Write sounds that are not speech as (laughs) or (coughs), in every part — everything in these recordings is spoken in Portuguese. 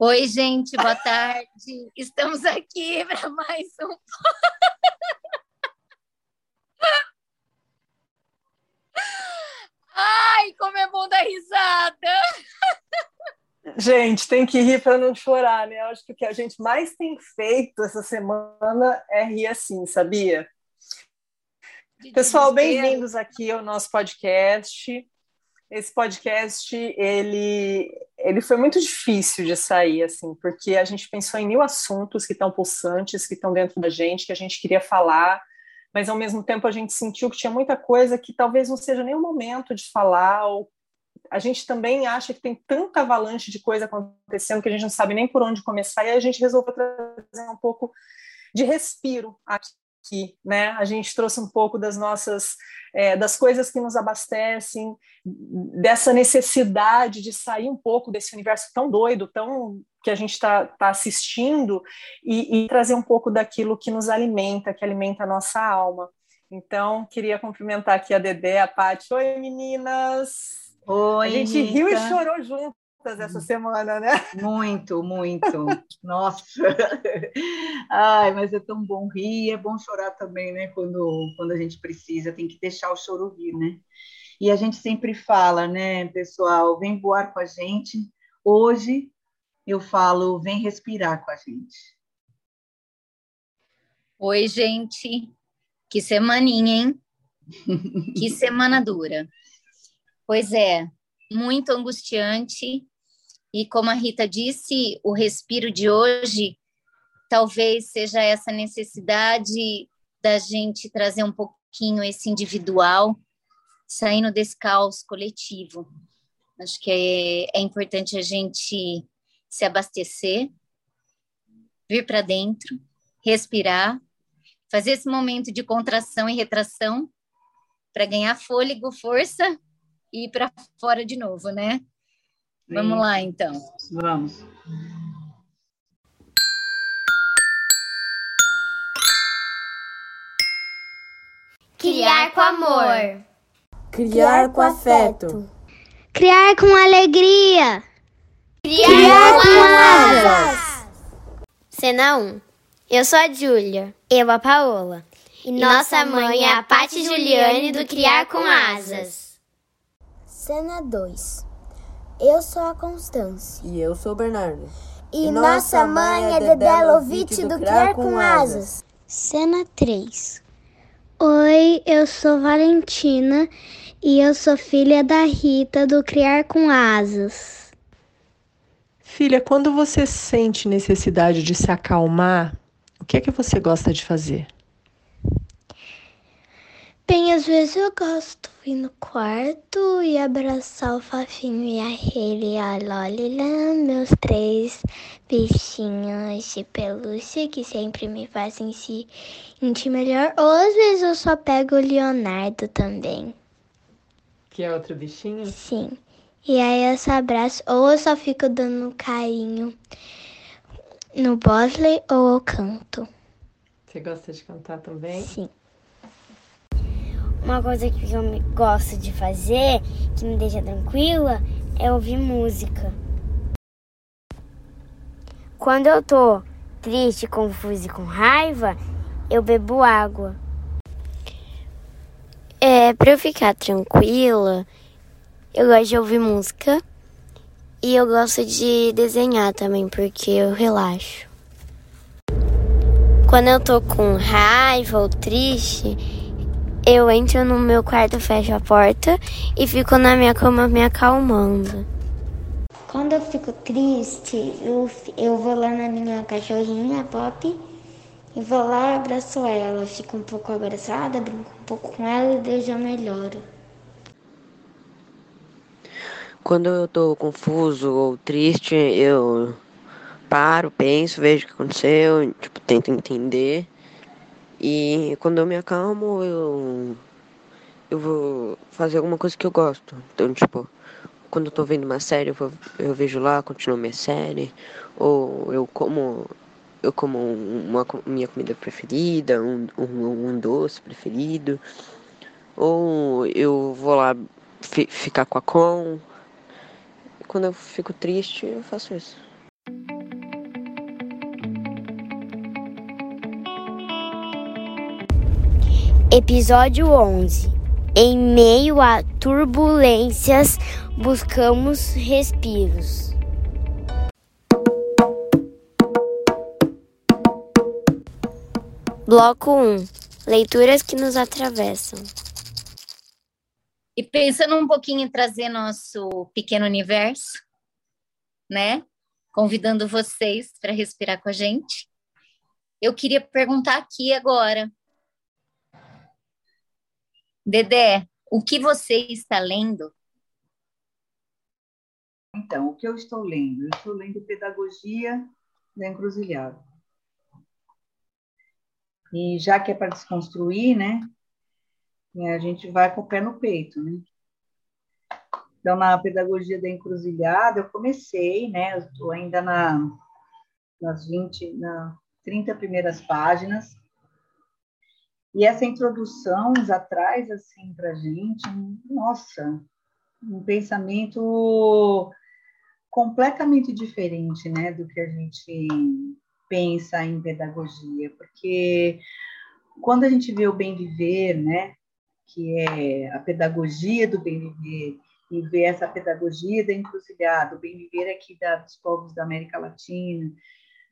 Oi, gente, boa tarde. Estamos aqui para mais um. (laughs) Ai, como é bom dar risada! Gente, tem que rir para não chorar, né? Acho que o que a gente mais tem feito essa semana é rir assim, sabia? Pessoal, bem-vindos aqui ao nosso podcast. Esse podcast, ele, ele foi muito difícil de sair, assim, porque a gente pensou em mil assuntos que estão pulsantes, que estão dentro da gente, que a gente queria falar, mas ao mesmo tempo a gente sentiu que tinha muita coisa que talvez não seja nem o momento de falar, ou a gente também acha que tem tanta avalanche de coisa acontecendo que a gente não sabe nem por onde começar, e aí a gente resolveu trazer um pouco de respiro aqui, né? A gente trouxe um pouco das nossas, é, das coisas que nos abastecem, dessa necessidade de sair um pouco desse universo tão doido, tão que a gente está tá assistindo e, e trazer um pouco daquilo que nos alimenta, que alimenta a nossa alma. Então, queria cumprimentar aqui a Dedé, a Paty. Oi, meninas! Oi, a gente Rita. riu e chorou juntas essa semana, né? Muito, muito. Nossa. Ai, mas é tão bom rir, é bom chorar também, né? Quando, quando a gente precisa, tem que deixar o choro vir, né? E a gente sempre fala, né, pessoal, vem voar com a gente. Hoje eu falo, vem respirar com a gente. Oi, gente. Que semaninha, hein? que semana dura. Pois é, muito angustiante. E como a Rita disse, o respiro de hoje talvez seja essa necessidade da gente trazer um pouquinho esse individual, saindo desse caos coletivo. Acho que é, é importante a gente se abastecer, vir para dentro, respirar, fazer esse momento de contração e retração para ganhar fôlego, força ir para fora de novo, né? Sim. Vamos lá, então. Vamos. Criar com amor. Criar com afeto. Criar com alegria. Criar, Criar com asas. Cena 1. Eu sou a Júlia. Eu a Paola. E, e nossa mãe é a Pati Juliane do Criar com Asas. Cena 2 Eu sou a Constância. E eu sou o Bernardo. E, e nossa mãe é Dedé Lovitch do Criar com Asas. Cena 3 Oi, eu sou Valentina e eu sou filha da Rita do Criar com Asas. Filha, quando você sente necessidade de se acalmar, o que é que você gosta de fazer? Bem, às vezes eu gosto de ir no quarto e abraçar o Fafinho e a Rele e a Lolila, meus três bichinhos de pelúcia que sempre me fazem se sentir melhor. Ou às vezes eu só pego o Leonardo também. Que é outro bichinho? Sim. E aí eu só abraço, ou eu só fico dando carinho no Bosley ou eu canto. Você gosta de cantar também? Sim. Uma coisa que eu gosto de fazer, que me deixa tranquila, é ouvir música. Quando eu tô triste, confusa e com raiva, eu bebo água. É, pra eu ficar tranquila, eu gosto de ouvir música e eu gosto de desenhar também, porque eu relaxo. Quando eu tô com raiva ou triste, eu entro no meu quarto, fecho a porta e fico na minha cama me acalmando. Quando eu fico triste, eu, eu vou lá na minha cachorrinha, Pop, e vou lá e abraço ela. Fico um pouco abraçada, brinco um pouco com ela e Deus já melhora. Quando eu tô confuso ou triste, eu paro, penso, vejo o que aconteceu, tipo, tento entender e quando eu me acalmo, eu eu vou fazer alguma coisa que eu gosto. Então, tipo, quando eu tô vendo uma série, eu, vou, eu vejo lá, continuo minha série, ou eu como eu como uma minha comida preferida, um, um, um doce preferido, ou eu vou lá fi, ficar com a com. Quando eu fico triste, eu faço isso. Episódio 11. Em meio a turbulências, buscamos respiros. Bloco 1. Leituras que nos atravessam. E pensando um pouquinho em trazer nosso pequeno universo, né? Convidando vocês para respirar com a gente. Eu queria perguntar aqui agora Dedé, o que você está lendo? Então, o que eu estou lendo? Eu estou lendo Pedagogia da Encruzilhada. E já que é para desconstruir, né? A gente vai com o pé no peito, né? Então, na Pedagogia da Encruzilhada, eu comecei, né? Estou ainda na, nas 20, na 30 primeiras páginas. E essa introdução já traz assim para a gente, nossa, um pensamento completamente diferente, né, do que a gente pensa em pedagogia, porque quando a gente vê o bem viver, né, que é a pedagogia do bem viver e vê essa pedagogia da encruzilhada, o bem viver aqui da, dos povos da América Latina,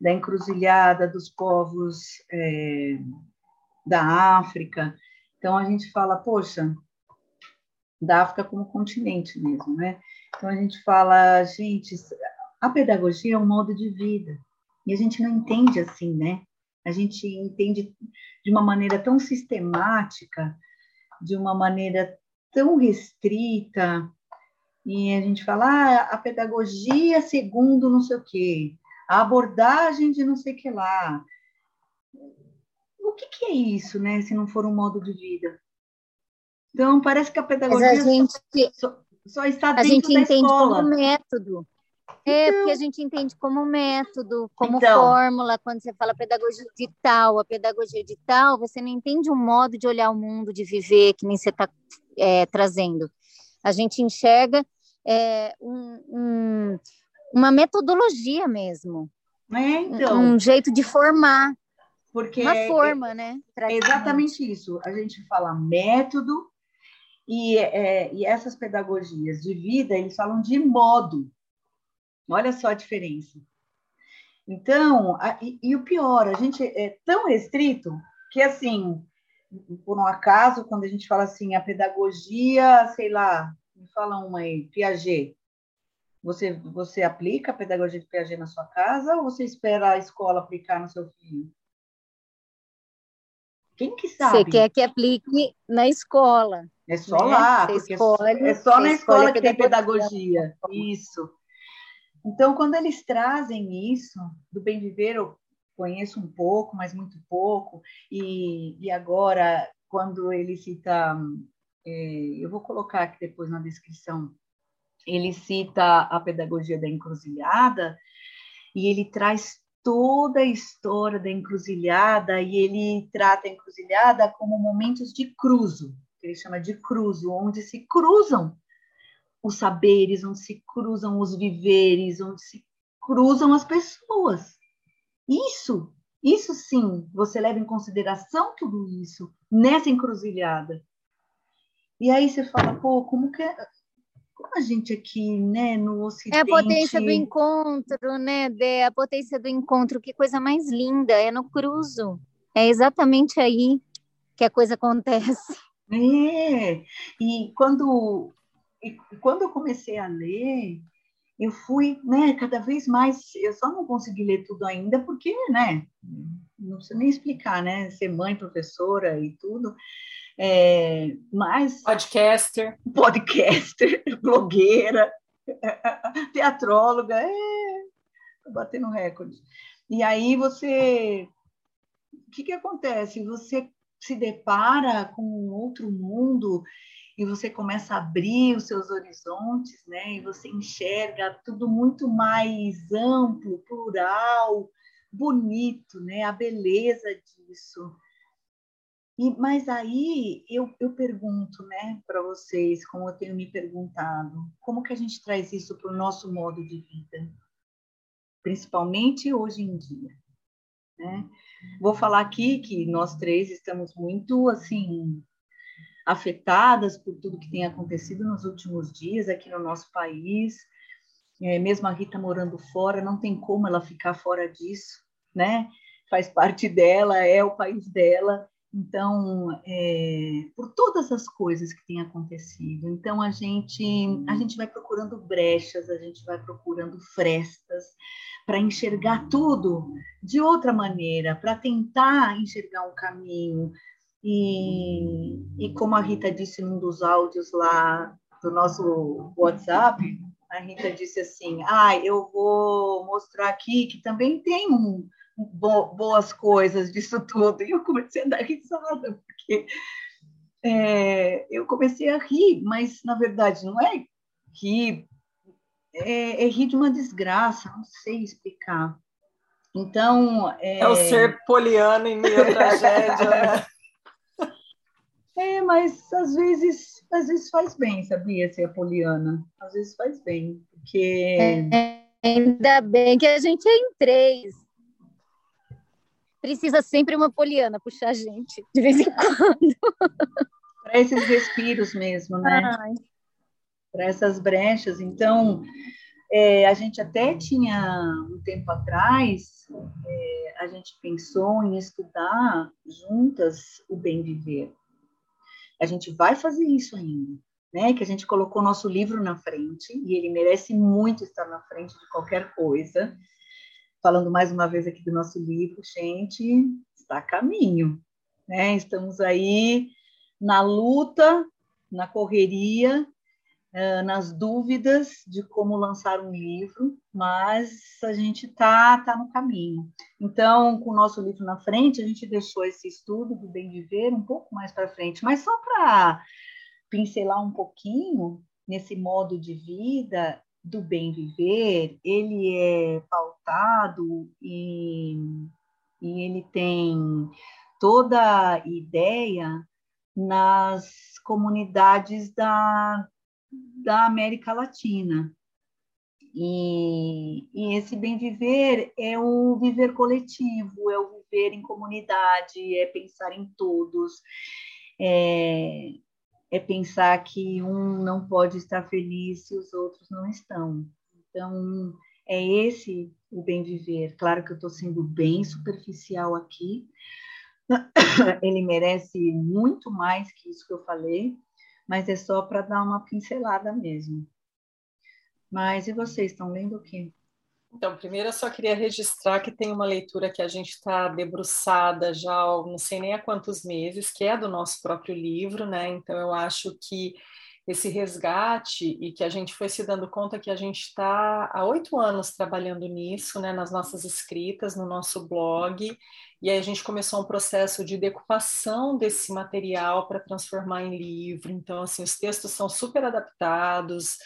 da encruzilhada dos povos é, da África. Então a gente fala, poxa, da África como continente mesmo, né? Então a gente fala, gente, a pedagogia é um modo de vida. E a gente não entende assim, né? A gente entende de uma maneira tão sistemática, de uma maneira tão restrita, e a gente fala, ah, a pedagogia segundo não sei o quê, a abordagem de não sei o que lá, que, que, é isso, né? Se não for um modo de vida. Então, parece que a pedagogia a gente, só, só, está dentro a gente da entende escola. como método. É, então, porque a gente entende como método, como então, fórmula, quando você fala pedagogia de tal, a pedagogia de tal, você não entende um modo de olhar o mundo, de viver, que nem você está é, trazendo. A gente enxerga é, um, um, uma metodologia mesmo. É, então. Um jeito de formar. Porque uma é, forma, né? É exatamente isso. A gente fala método e, é, e essas pedagogias de vida, eles falam de modo. Olha só a diferença. Então, a, e, e, o pior, a gente é tão restrito que, assim, por um acaso, quando a gente fala assim, a pedagogia, sei lá, me fala uma aí, Piaget. Você, você aplica a pedagogia de Piaget na sua casa ou você espera a escola aplicar no seu filho? Quem que sabe? Você quer que aplique na escola. É só né? lá, porque escolhe, é só na escola que tem pedagogia. Isso. Então, quando eles trazem isso do bem viver, eu conheço um pouco, mas muito pouco, e, e agora, quando ele cita, é, eu vou colocar aqui depois na descrição, ele cita a pedagogia da encruzilhada, e ele traz toda a história da encruzilhada e ele trata a encruzilhada como momentos de cruzo, que ele chama de cruzo, onde se cruzam os saberes, onde se cruzam os viveres, onde se cruzam as pessoas. Isso, isso sim, você leva em consideração tudo isso nessa encruzilhada. E aí você fala, pô, como que é? Como a gente aqui, né, no Ocidente... É a potência do encontro, né, Dé? A potência do encontro, que coisa mais linda, é no cruzo. É exatamente aí que a coisa acontece. É, e quando, e quando eu comecei a ler, eu fui, né, cada vez mais, eu só não consegui ler tudo ainda, porque, né, não sei nem explicar, né, ser mãe, professora e tudo, é, mas podcaster, podcaster, (laughs) blogueira, teatróloga, é, batendo recorde. E aí você, o que que acontece? Você se depara com um outro mundo e você começa a abrir os seus horizontes, né? E você enxerga tudo muito mais amplo, plural, bonito, né? A beleza disso. E, mas aí eu, eu pergunto né, para vocês, como eu tenho me perguntado, como que a gente traz isso para o nosso modo de vida? Principalmente hoje em dia. né? Vou falar aqui que nós três estamos muito, assim, afetadas por tudo que tem acontecido nos últimos dias aqui no nosso país. É, mesmo a Rita morando fora, não tem como ela ficar fora disso, né? Faz parte dela, é o país dela. Então, é, por todas as coisas que têm acontecido, então a gente a gente vai procurando brechas, a gente vai procurando frestas para enxergar tudo de outra maneira, para tentar enxergar um caminho. E, e como a Rita disse num dos áudios lá do nosso WhatsApp, a Rita disse assim: Ah, eu vou mostrar aqui que também tem um, bo boas coisas disso tudo. E eu comecei a dar risada, porque é, eu comecei a rir, mas na verdade não é rir, é, é rir de uma desgraça, não sei explicar. Então. É, é o ser poliano em meio à tragédia, né? (laughs) É, mas às vezes, às vezes faz bem, sabia, ser poliana. Às vezes faz bem, porque. É, ainda bem que a gente é em três precisa sempre uma poliana puxar a gente, de vez em quando. (laughs) Para esses respiros mesmo, né? Para essas brechas. Então, é, a gente até tinha, um tempo atrás, é, a gente pensou em estudar juntas o bem viver. A gente vai fazer isso ainda. Né, que a gente colocou nosso livro na frente e ele merece muito estar na frente de qualquer coisa falando mais uma vez aqui do nosso livro, gente, está a caminho, né? Estamos aí na luta, na correria, nas dúvidas de como lançar um livro, mas a gente está tá no caminho. Então, com o nosso livro na frente, a gente deixou esse estudo do bem viver um pouco mais para frente, mas só para pincelar um pouquinho nesse modo de vida, do bem viver, ele é pautado e, e ele tem toda a ideia nas comunidades da, da América Latina. E, e, esse bem viver é o viver coletivo, é o viver em comunidade, é pensar em todos, é, é pensar que um não pode estar feliz se os outros não estão. Então, é esse o bem viver. Claro que eu estou sendo bem superficial aqui, (coughs) ele merece muito mais que isso que eu falei, mas é só para dar uma pincelada mesmo. Mas e vocês estão lendo o quê? Então, primeiro eu só queria registrar que tem uma leitura que a gente está debruçada já, não sei nem há quantos meses, que é do nosso próprio livro, né? Então, eu acho que esse resgate e que a gente foi se dando conta que a gente está há oito anos trabalhando nisso, né, nas nossas escritas, no nosso blog, e aí a gente começou um processo de decupação desse material para transformar em livro. Então, assim, os textos são super adaptados,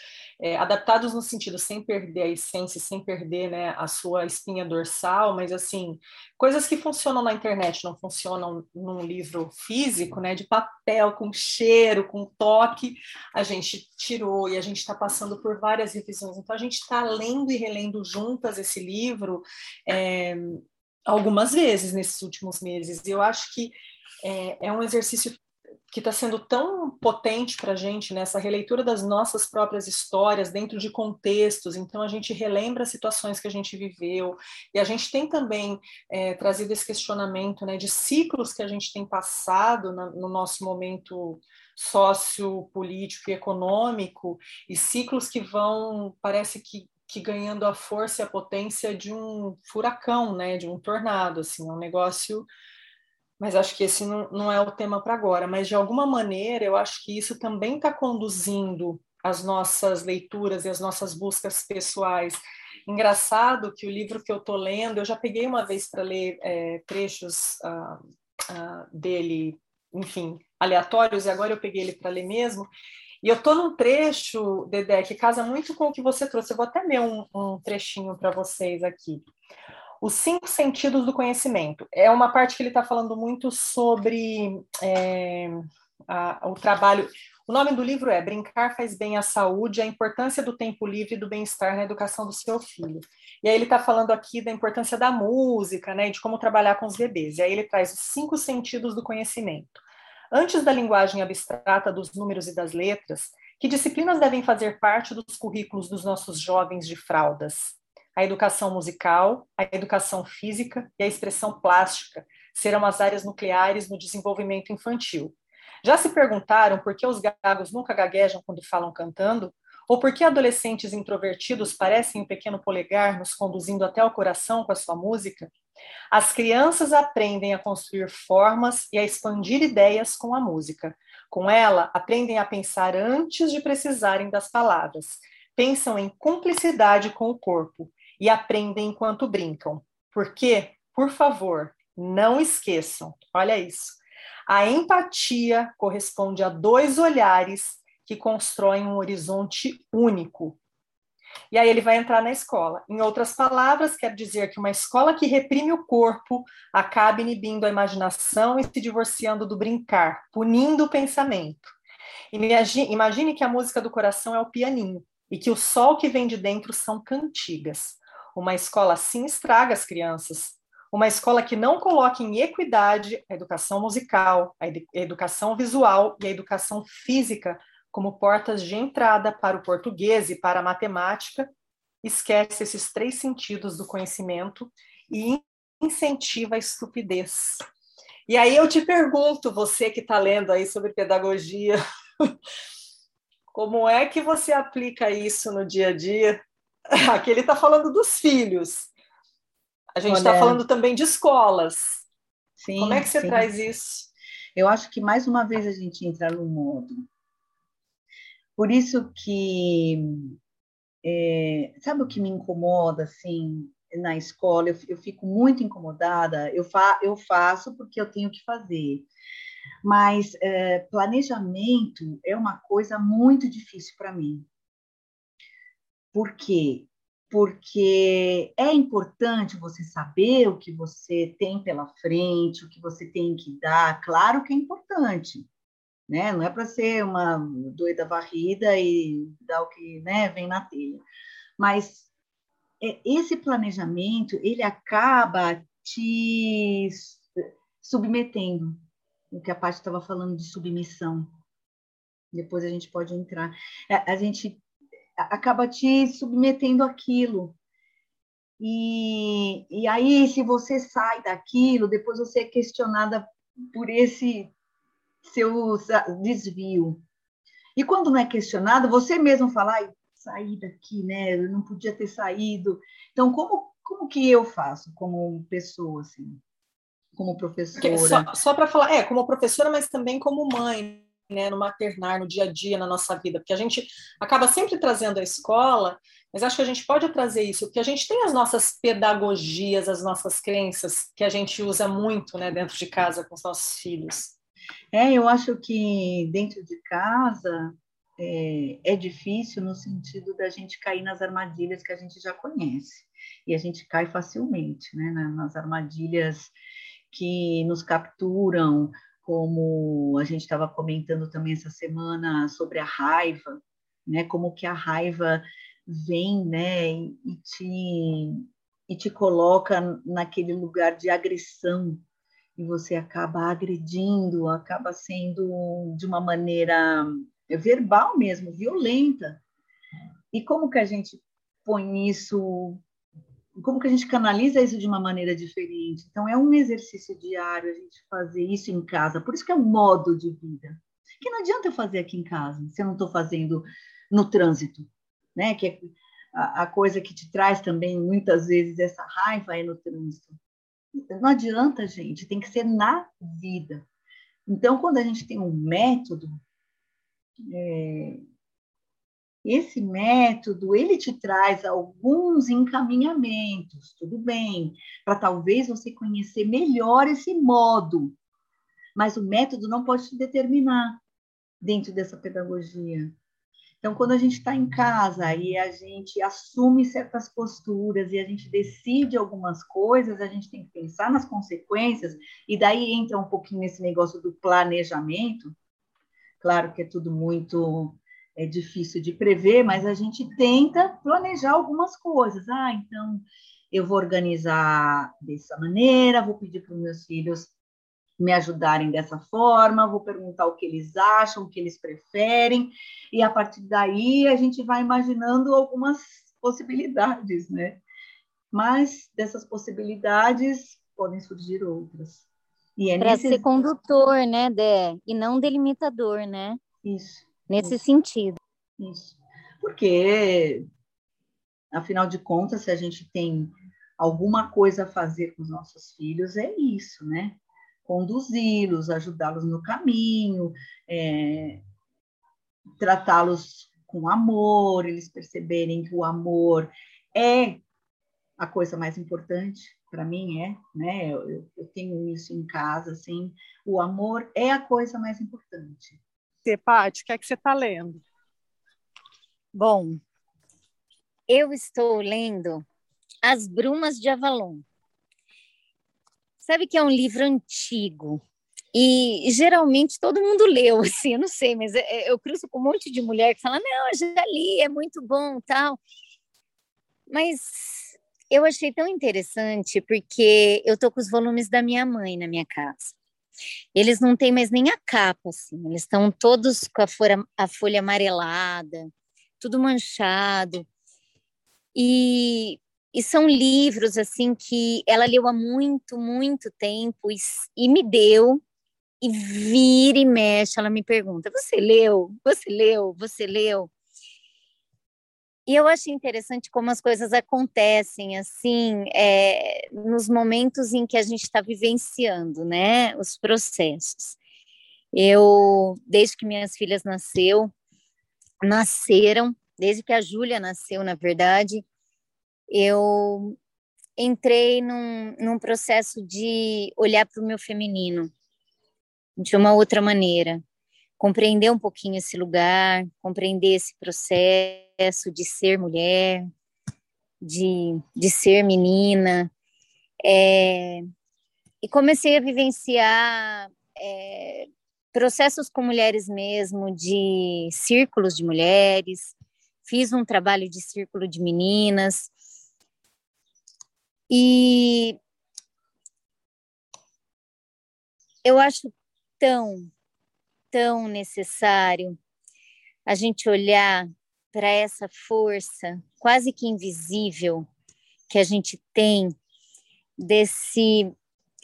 é, adaptados no sentido sem perder a essência, sem perder né, a sua espinha dorsal, mas assim, coisas que funcionam na internet não funcionam num livro físico, né, de papel, com cheiro, com toque, a gente tirou e a gente está passando por várias revisões. Então, a gente está lendo e relendo juntas esse livro é, algumas vezes nesses últimos meses. E eu acho que é, é um exercício que está sendo tão potente para a gente nessa releitura das nossas próprias histórias dentro de contextos. Então, a gente relembra situações que a gente viveu e a gente tem também é, trazido esse questionamento né, de ciclos que a gente tem passado na, no nosso momento sociopolítico e econômico e ciclos que vão, parece que que ganhando a força e a potência de um furacão, né, de um tornado, assim, um negócio mas acho que esse não, não é o tema para agora. Mas, de alguma maneira, eu acho que isso também está conduzindo as nossas leituras e as nossas buscas pessoais. Engraçado que o livro que eu estou lendo, eu já peguei uma vez para ler é, trechos ah, ah, dele, enfim, aleatórios, e agora eu peguei ele para ler mesmo. E eu estou num trecho, Dedé, que casa muito com o que você trouxe. Eu vou até ler um, um trechinho para vocês aqui. Os cinco sentidos do conhecimento. É uma parte que ele está falando muito sobre é, a, o trabalho. O nome do livro é Brincar faz bem à saúde, a importância do tempo livre e do bem-estar na educação do seu filho. E aí ele está falando aqui da importância da música, né, de como trabalhar com os bebês. E aí ele traz os cinco sentidos do conhecimento. Antes da linguagem abstrata dos números e das letras, que disciplinas devem fazer parte dos currículos dos nossos jovens de fraldas? A educação musical, a educação física e a expressão plástica serão as áreas nucleares no desenvolvimento infantil. Já se perguntaram por que os gagos nunca gaguejam quando falam cantando? Ou por que adolescentes introvertidos parecem um pequeno polegar nos conduzindo até o coração com a sua música? As crianças aprendem a construir formas e a expandir ideias com a música. Com ela, aprendem a pensar antes de precisarem das palavras. Pensam em cumplicidade com o corpo e aprendem enquanto brincam. Porque, por favor, não esqueçam, olha isso. A empatia corresponde a dois olhares que constroem um horizonte único. E aí ele vai entrar na escola. Em outras palavras, quer dizer que uma escola que reprime o corpo acaba inibindo a imaginação e se divorciando do brincar, punindo o pensamento. Imagine, que a música do coração é o pianinho e que o sol que vem de dentro são cantigas. Uma escola assim estraga as crianças, uma escola que não coloque em equidade a educação musical, a educação visual e a educação física como portas de entrada para o português e para a matemática, esquece esses três sentidos do conhecimento e incentiva a estupidez. E aí eu te pergunto, você que está lendo aí sobre pedagogia, (laughs) como é que você aplica isso no dia a dia? (laughs) Aqui ele está falando dos filhos. A gente está falando também de escolas. Sim, Como é que você sim. traz isso? Eu acho que mais uma vez a gente entra no modo. Por isso que é, sabe o que me incomoda assim na escola? Eu, eu fico muito incomodada. Eu, fa, eu faço porque eu tenho que fazer. Mas é, planejamento é uma coisa muito difícil para mim. Por quê? porque é importante você saber o que você tem pela frente, o que você tem que dar. Claro que é importante, né? Não é para ser uma doida varrida e dar o que né, vem na telha. Mas é, esse planejamento ele acaba te submetendo. O que a parte estava falando de submissão. Depois a gente pode entrar. A, a gente acaba te submetendo aquilo. E, e aí, se você sai daquilo, depois você é questionada por esse seu desvio. E quando não é questionado, você mesmo fala, ai, saí daqui, né? Eu não podia ter saído. Então, como, como que eu faço como pessoa, assim? Como professora? Só, só para falar, é, como professora, mas também como mãe, né, no maternar, no dia a dia, na nossa vida, porque a gente acaba sempre trazendo a escola, mas acho que a gente pode trazer isso, porque a gente tem as nossas pedagogias, as nossas crenças, que a gente usa muito né, dentro de casa com os nossos filhos. É, eu acho que dentro de casa é, é difícil no sentido da gente cair nas armadilhas que a gente já conhece, e a gente cai facilmente né, nas armadilhas que nos capturam, como a gente estava comentando também essa semana sobre a raiva, né? Como que a raiva vem, né? E te e te coloca naquele lugar de agressão e você acaba agredindo, acaba sendo de uma maneira verbal mesmo, violenta. E como que a gente põe isso como que a gente canaliza isso de uma maneira diferente. Então, é um exercício diário a gente fazer isso em casa. Por isso que é um modo de vida. Que não adianta eu fazer aqui em casa, se eu não estou fazendo no trânsito, né? Que é a, a, coisa que te traz também, muitas vezes, essa raiva é no trânsito. Não adianta, gente, tem que ser na vida. Então, quando a gente tem um método, é, esse método, ele te traz alguns encaminhamentos, tudo bem, para talvez você conhecer melhor esse modo. Mas o método não pode te determinar dentro dessa pedagogia. Então, quando a gente está em casa e a gente assume certas posturas e a gente decide algumas coisas, a gente tem que pensar nas consequências, e daí entra um pouquinho nesse negócio do planejamento, Claro que é tudo muito é difícil de prever, mas a gente tenta planejar algumas coisas. Ah, então eu vou organizar dessa maneira, vou pedir para os meus filhos me ajudarem dessa forma, vou perguntar o que eles acham, o que eles preferem, e a partir daí a gente vai imaginando algumas possibilidades, né? Mas dessas possibilidades podem surgir outras. E é Para ser condutor, né, Dé? E não delimitador, né? Isso. Nesse isso. sentido. Isso. Porque, afinal de contas, se a gente tem alguma coisa a fazer com os nossos filhos, é isso, né? Conduzi-los, ajudá-los no caminho, é, tratá-los com amor, eles perceberem que o amor é a coisa mais importante para mim é, né? Eu, eu, tenho isso em casa, assim, o amor é a coisa mais importante. Você, Paty, o que é que você está lendo? Bom, eu estou lendo As Brumas de Avalon. Sabe que é um livro antigo e geralmente todo mundo leu, (laughs) assim, eu não sei, mas é, é, eu cruzo com um monte de mulher que fala, não, eu já li, é muito bom, tal. Mas eu achei tão interessante porque eu tô com os volumes da minha mãe na minha casa. Eles não têm mais nem a capa, assim, eles estão todos com a folha, a folha amarelada, tudo manchado. E, e são livros, assim, que ela leu há muito, muito tempo e, e me deu, e vira e mexe, ela me pergunta: Você leu? Você leu? Você leu? E eu acho interessante como as coisas acontecem, assim, é, nos momentos em que a gente está vivenciando, né, os processos. Eu, desde que minhas filhas nasceu, nasceram, desde que a Júlia nasceu, na verdade, eu entrei num, num processo de olhar para o meu feminino de uma outra maneira compreender um pouquinho esse lugar, compreender esse processo de ser mulher, de, de ser menina. É, e comecei a vivenciar é, processos com mulheres mesmo, de círculos de mulheres, fiz um trabalho de círculo de meninas. E eu acho tão tão necessário a gente olhar para essa força quase que invisível que a gente tem desse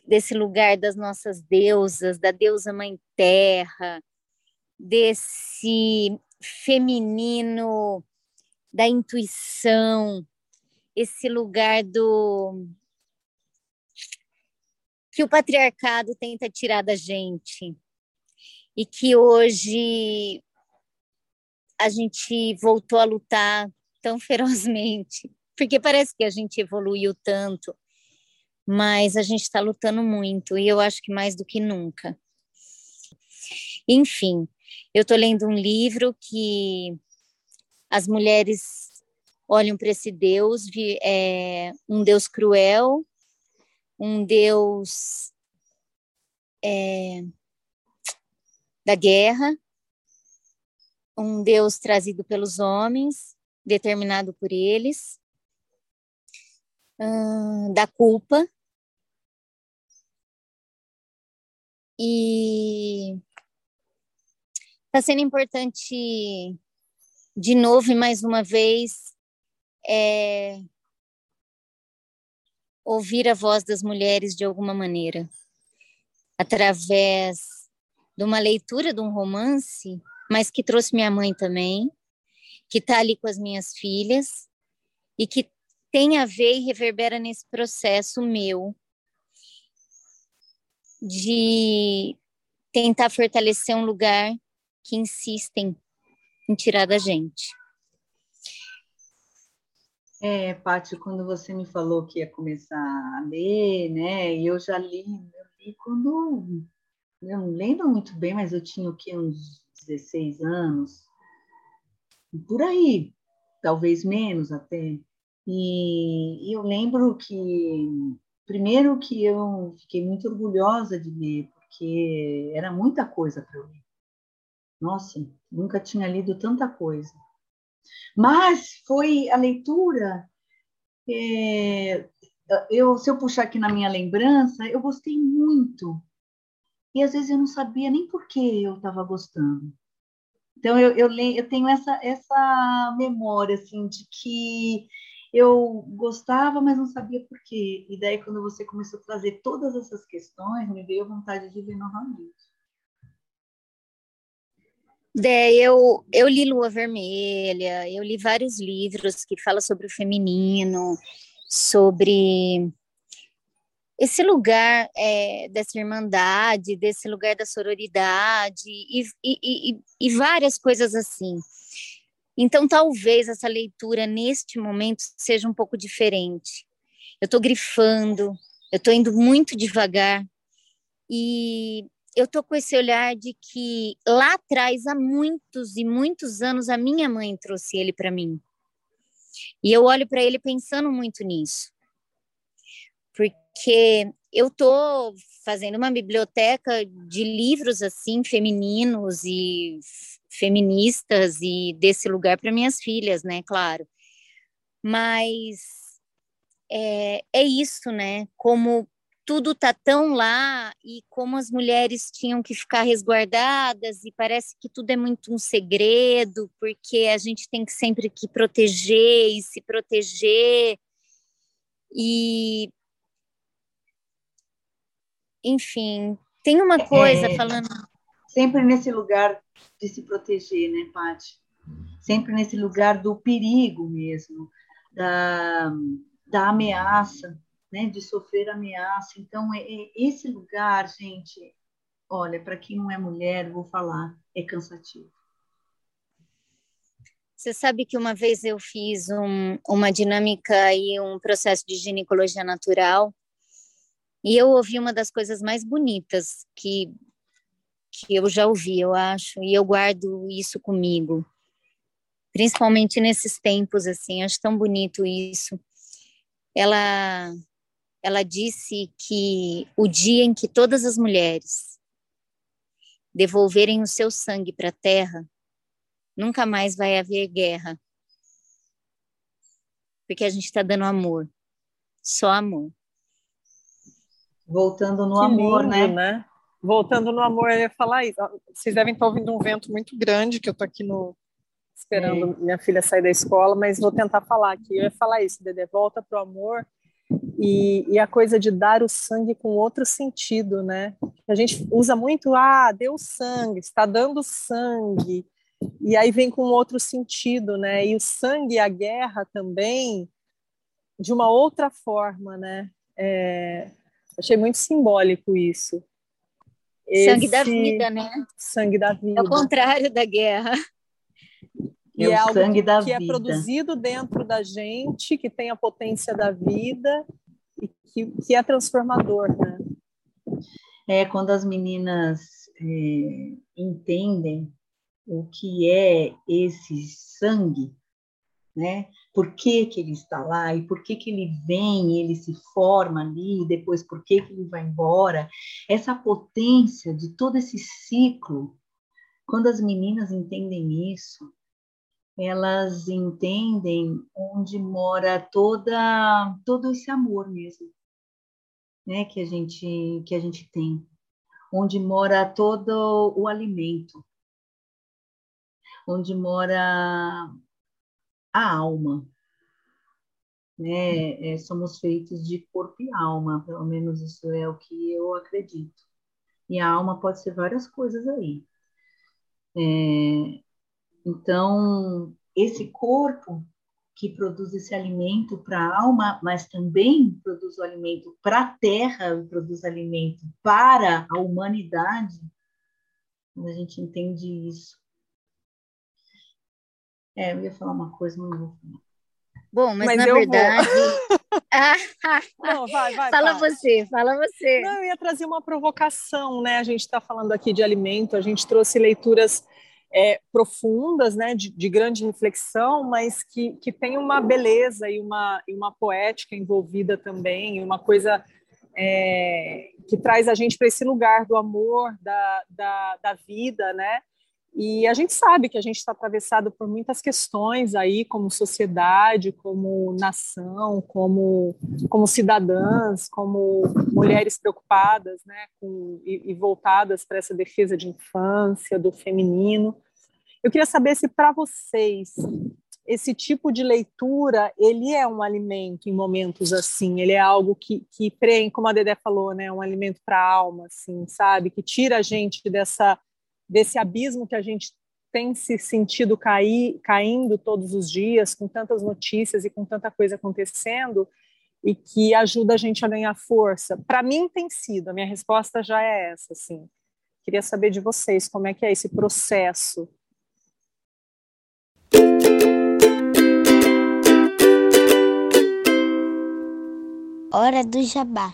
desse lugar das nossas deusas, da deusa mãe terra, desse feminino da intuição, esse lugar do que o patriarcado tenta tirar da gente, e que hoje a gente voltou a lutar tão (laughs) ferozmente, porque parece que a gente evoluiu tanto, mas a gente está lutando muito e eu acho que mais do que nunca. Enfim, eu estou lendo um livro que as mulheres olham para esse Deus, é, um Deus cruel, um Deus é, da guerra, um Deus trazido pelos homens, determinado por eles, hum, da culpa. E está sendo importante, de novo e mais uma vez, é, ouvir a voz das mulheres de alguma maneira, através de uma leitura de um romance, mas que trouxe minha mãe também, que está ali com as minhas filhas e que tem a ver e reverbera nesse processo meu de tentar fortalecer um lugar que insistem em tirar da gente. É, Paty, quando você me falou que ia começar a ler, né, eu já li, eu li quando eu não lembro muito bem, mas eu tinha o que, uns 16 anos, por aí, talvez menos até. E, eu lembro que, primeiro, que eu fiquei muito orgulhosa de ler, porque era muita coisa para eu ler. Nossa, nunca tinha lido tanta coisa. Mas foi a leitura. É, eu, se eu puxar aqui na minha lembrança, eu gostei muito. E às vezes eu não sabia nem por que eu estava gostando. Então eu, eu, eu tenho essa, essa memória assim de que eu gostava, mas não sabia por quê. E daí, quando você começou a trazer todas essas questões, me veio vontade de ver novamente. É, eu, eu li Lua Vermelha, eu li vários livros que falam sobre o feminino, sobre esse lugar é, dessa irmandade, desse lugar da sororidade e, e, e, e várias coisas assim. Então, talvez essa leitura neste momento seja um pouco diferente. Eu estou grifando, eu estou indo muito devagar e eu estou com esse olhar de que lá atrás, há muitos e muitos anos, a minha mãe trouxe ele para mim. E eu olho para ele pensando muito nisso. Porque eu estou fazendo uma biblioteca de livros assim femininos e feministas e desse lugar para minhas filhas, né? Claro. Mas é, é isso, né? Como tudo tá tão lá e como as mulheres tinham que ficar resguardadas e parece que tudo é muito um segredo porque a gente tem que sempre que proteger e se proteger e enfim tem uma coisa é, falando sempre nesse lugar de se proteger, né, Paty? Sempre nesse lugar do perigo mesmo, da, da ameaça, né, de sofrer ameaça. Então, é, é esse lugar, gente, olha, para quem não é mulher, vou falar, é cansativo. Você sabe que uma vez eu fiz um, uma dinâmica e um processo de ginecologia natural e eu ouvi uma das coisas mais bonitas que que eu já ouvi, eu acho, e eu guardo isso comigo. Principalmente nesses tempos assim, acho tão bonito isso. Ela ela disse que o dia em que todas as mulheres devolverem o seu sangue para a terra, nunca mais vai haver guerra. Porque a gente está dando amor. Só amor. Voltando no que amor, lindo, né? né? voltando no amor, eu ia falar isso. Vocês devem estar ouvindo um vento muito grande, que eu estou aqui no, esperando é. minha filha sair da escola, mas vou tentar falar aqui. Eu ia falar isso, Dedé, volta para o amor e, e, a coisa de dar o sangue com outro sentido, né? A gente usa muito, ah, deu sangue, está dando sangue, e aí vem com outro sentido, né? E o sangue e a guerra também, de uma outra forma, né? É, achei muito simbólico isso. Sangue da vida, né? Sangue da vida. É o contrário da guerra. E é, é algo sangue que, da que é vida. é produzido dentro da gente, que tem a potência da vida e que, que é transformador, né? É, quando as meninas é, entendem o que é esse sangue, né? Por que, que ele está lá e por que, que ele vem, ele se forma ali, e depois por que, que ele vai embora. Essa potência de todo esse ciclo, quando as meninas entendem isso, elas entendem onde mora toda todo esse amor mesmo, né, que a gente que a gente tem, onde mora todo o alimento, onde mora a alma. Né? É, somos feitos de corpo e alma, pelo menos isso é o que eu acredito. E a alma pode ser várias coisas aí. É, então, esse corpo que produz esse alimento para a alma, mas também produz o alimento para a terra, produz alimento para a humanidade, a gente entende isso, é, eu ia falar uma coisa, mas não vou falar. Bom, mas, mas na verdade. (laughs) não, vai, vai. Fala você, fala você. Não, eu ia trazer uma provocação, né? A gente está falando aqui de alimento, a gente trouxe leituras é, profundas, né, de, de, grande reflexão, mas que, que tem uma beleza e uma, e uma poética envolvida também, uma coisa é, que traz a gente para esse lugar do amor, da, da, da vida, né? E a gente sabe que a gente está atravessado por muitas questões aí, como sociedade, como nação, como, como cidadãs, como mulheres preocupadas né, com, e, e voltadas para essa defesa de infância, do feminino. Eu queria saber se para vocês esse tipo de leitura ele é um alimento em momentos assim, ele é algo que, que preenche, como a Dedé falou, né, um alimento para a alma, assim, sabe, que tira a gente dessa desse abismo que a gente tem se sentido cair, caindo todos os dias, com tantas notícias e com tanta coisa acontecendo, e que ajuda a gente a ganhar força. Para mim tem sido, a minha resposta já é essa, assim. Queria saber de vocês como é que é esse processo. Hora do jabá.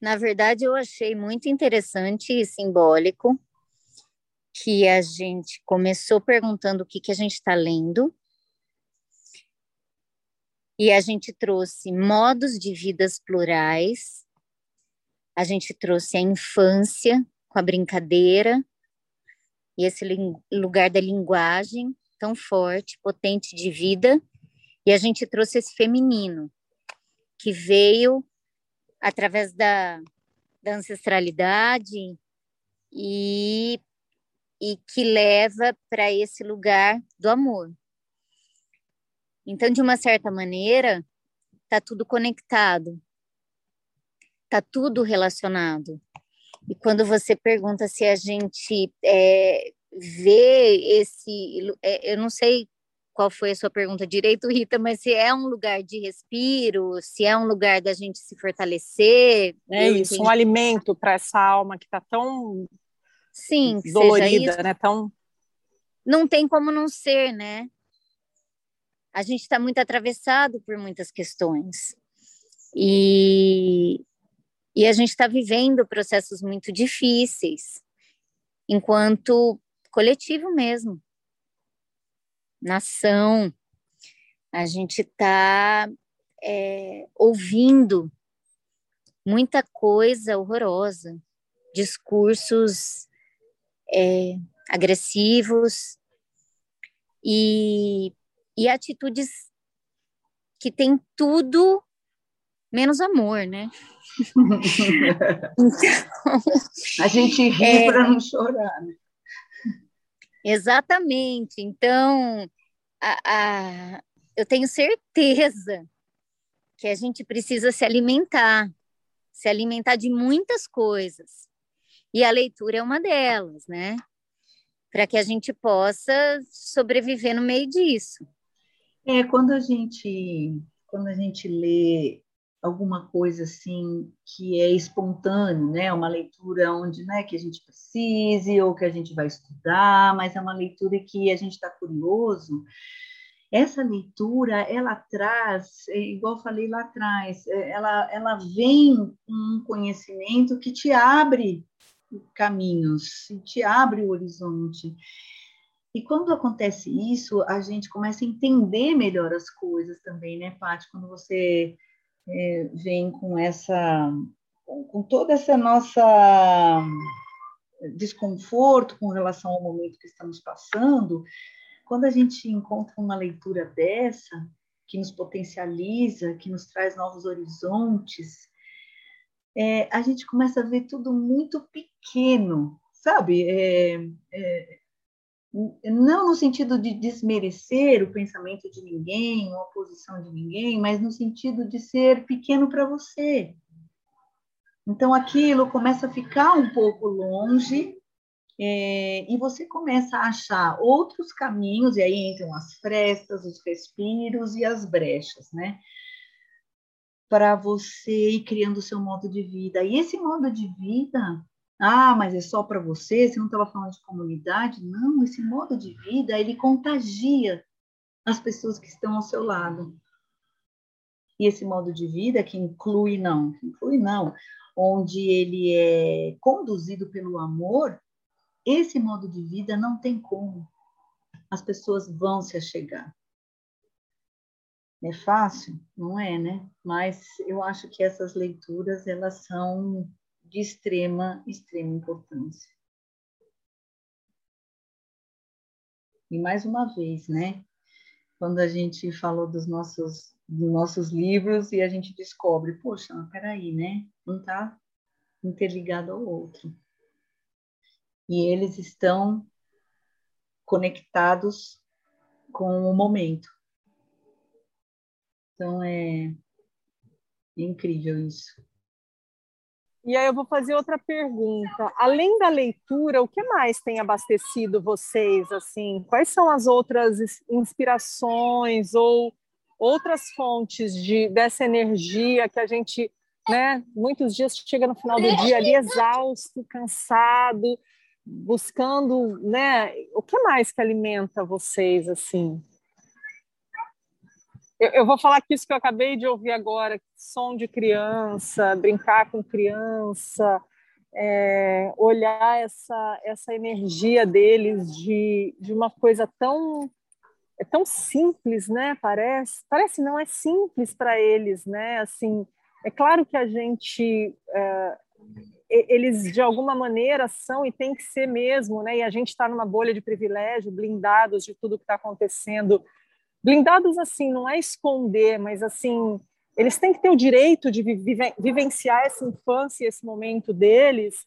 Na verdade, eu achei muito interessante e simbólico que a gente começou perguntando o que, que a gente está lendo. E a gente trouxe modos de vidas plurais, a gente trouxe a infância com a brincadeira e esse lugar da linguagem tão forte, potente de vida, e a gente trouxe esse feminino que veio através da, da ancestralidade e, e que leva para esse lugar do amor. Então, de uma certa maneira, está tudo conectado, está tudo relacionado. E quando você pergunta se a gente é, vê esse, é, eu não sei qual foi a sua pergunta direito, Rita, mas se é um lugar de respiro, se é um lugar da gente se fortalecer. É isso, entendi. um alimento para essa alma que está tão Sim, dolorida, né? Tão... Não tem como não ser, né? A gente está muito atravessado por muitas questões. E, e a gente está vivendo processos muito difíceis, enquanto coletivo mesmo nação, a gente está é, ouvindo muita coisa horrorosa, discursos é, agressivos e, e atitudes que têm tudo menos amor, né? (laughs) então, a gente ri é, para não chorar, né? Exatamente. Então, a, a, eu tenho certeza que a gente precisa se alimentar, se alimentar de muitas coisas. E a leitura é uma delas, né? Para que a gente possa sobreviver no meio disso. É, quando a gente quando a gente lê alguma coisa assim que é espontâneo, né? Uma leitura onde não é que a gente precise ou que a gente vai estudar, mas é uma leitura que a gente está curioso. Essa leitura, ela traz, é, igual falei lá atrás, é, ela, ela vem com um conhecimento que te abre caminhos, te abre o horizonte. E quando acontece isso, a gente começa a entender melhor as coisas também, né, Paty? Quando você é, vem com essa, com toda essa nossa desconforto com relação ao momento que estamos passando, quando a gente encontra uma leitura dessa, que nos potencializa, que nos traz novos horizontes, é, a gente começa a ver tudo muito pequeno, sabe? É, é, não no sentido de desmerecer o pensamento de ninguém, ou a posição de ninguém, mas no sentido de ser pequeno para você. Então aquilo começa a ficar um pouco longe é, e você começa a achar outros caminhos, e aí entram as frestas, os respiros e as brechas, né? para você ir criando o seu modo de vida. E esse modo de vida, ah, mas é só para você, você não estava falando de comunidade? Não, esse modo de vida, ele contagia as pessoas que estão ao seu lado. E esse modo de vida que inclui não, inclui não, onde ele é conduzido pelo amor, esse modo de vida não tem como. As pessoas vão se achegar. É fácil? Não é, né? Mas eu acho que essas leituras, elas são de extrema, extrema importância. E mais uma vez, né? Quando a gente falou dos nossos, dos nossos livros e a gente descobre, poxa, peraí, né? Um está interligado ao outro. E eles estão conectados com o momento. Então é, é incrível isso. E aí eu vou fazer outra pergunta. Além da leitura, o que mais tem abastecido vocês assim? Quais são as outras inspirações ou outras fontes de dessa energia que a gente, né, muitos dias chega no final do dia ali exausto, cansado, buscando, né, o que mais que alimenta vocês assim? Eu, eu, vou falar aqui isso que eu acabei de ouvir agora: som de criança, brincar com criança, é, olhar essa, essa energia deles de, de uma coisa tão é tão simples, né? Parece, parece não é simples para eles, né? Assim, é claro que a gente é, eles de alguma maneira são e tem que ser mesmo, né? E a gente está numa bolha de privilégio, blindados de tudo que está acontecendo blindados assim, não é esconder, mas assim, eles têm que ter o direito de vivenciar essa infância, esse momento deles,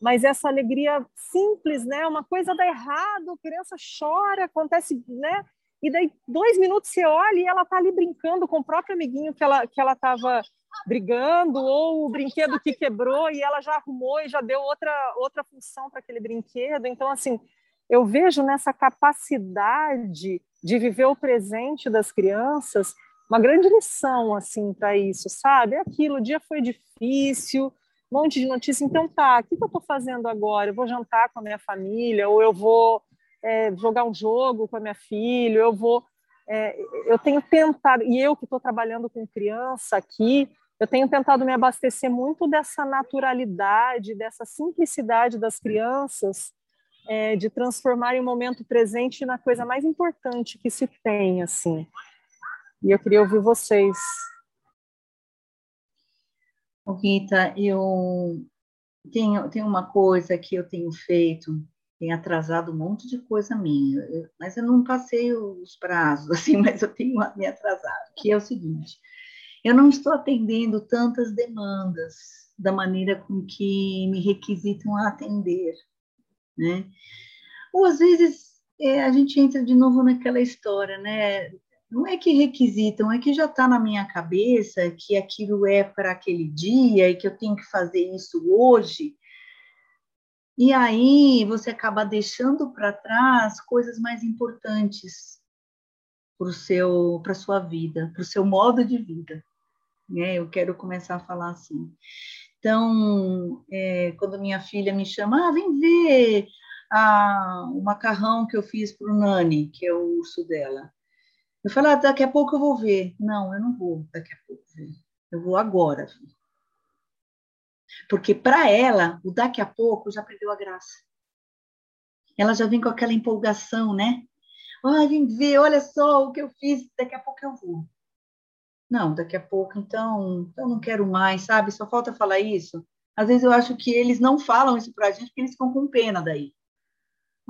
mas essa alegria simples, né? Uma coisa dá errado, a criança chora, acontece, né? E daí dois minutos você olha e ela tá ali brincando com o próprio amiguinho que ela que ela estava brigando ou o brinquedo que quebrou e ela já arrumou e já deu outra outra função para aquele brinquedo. Então assim, eu vejo nessa capacidade de viver o presente das crianças uma grande lição assim para isso, sabe? É aquilo, o dia foi difícil, um monte de notícia, então tá, o que, eu estou fazendo agora? Eu vou jantar com a minha família, ou eu vou é, jogar um jogo com a minha filha, eu vou. É, eu tenho tentado, e eu que estou trabalhando com criança aqui, eu tenho tentado me abastecer muito dessa naturalidade, dessa simplicidade das crianças, é, de transformar o momento presente na coisa mais importante que se tem, assim. E eu queria ouvir vocês. Rita, eu tenho, tenho uma coisa que eu tenho feito, tem atrasado um monte de coisa minha, mas eu não passei os prazos, (laughs) assim, mas eu tenho me atrasado, que é o seguinte, eu não estou atendendo tantas demandas da maneira com que me requisitam a atender né? Ou às vezes é, a gente entra de novo naquela história, né? Não é que requisitam, é que já está na minha cabeça que aquilo é para aquele dia e que eu tenho que fazer isso hoje. E aí você acaba deixando para trás coisas mais importantes para seu para sua vida, para o seu modo de vida. Né? Eu quero começar a falar assim. Então, é, quando minha filha me chama, ah, vem ver a, o macarrão que eu fiz para o Nani, que é o urso dela. Eu falo, ah, daqui a pouco eu vou ver. Não, eu não vou daqui a pouco ver. Eu vou agora ver. Porque para ela, o daqui a pouco já perdeu a graça. Ela já vem com aquela empolgação, né? Ah, vem ver, olha só o que eu fiz, daqui a pouco eu vou. Não, daqui a pouco, então, eu não quero mais, sabe? Só falta falar isso. Às vezes eu acho que eles não falam isso para a gente porque eles ficam com pena daí.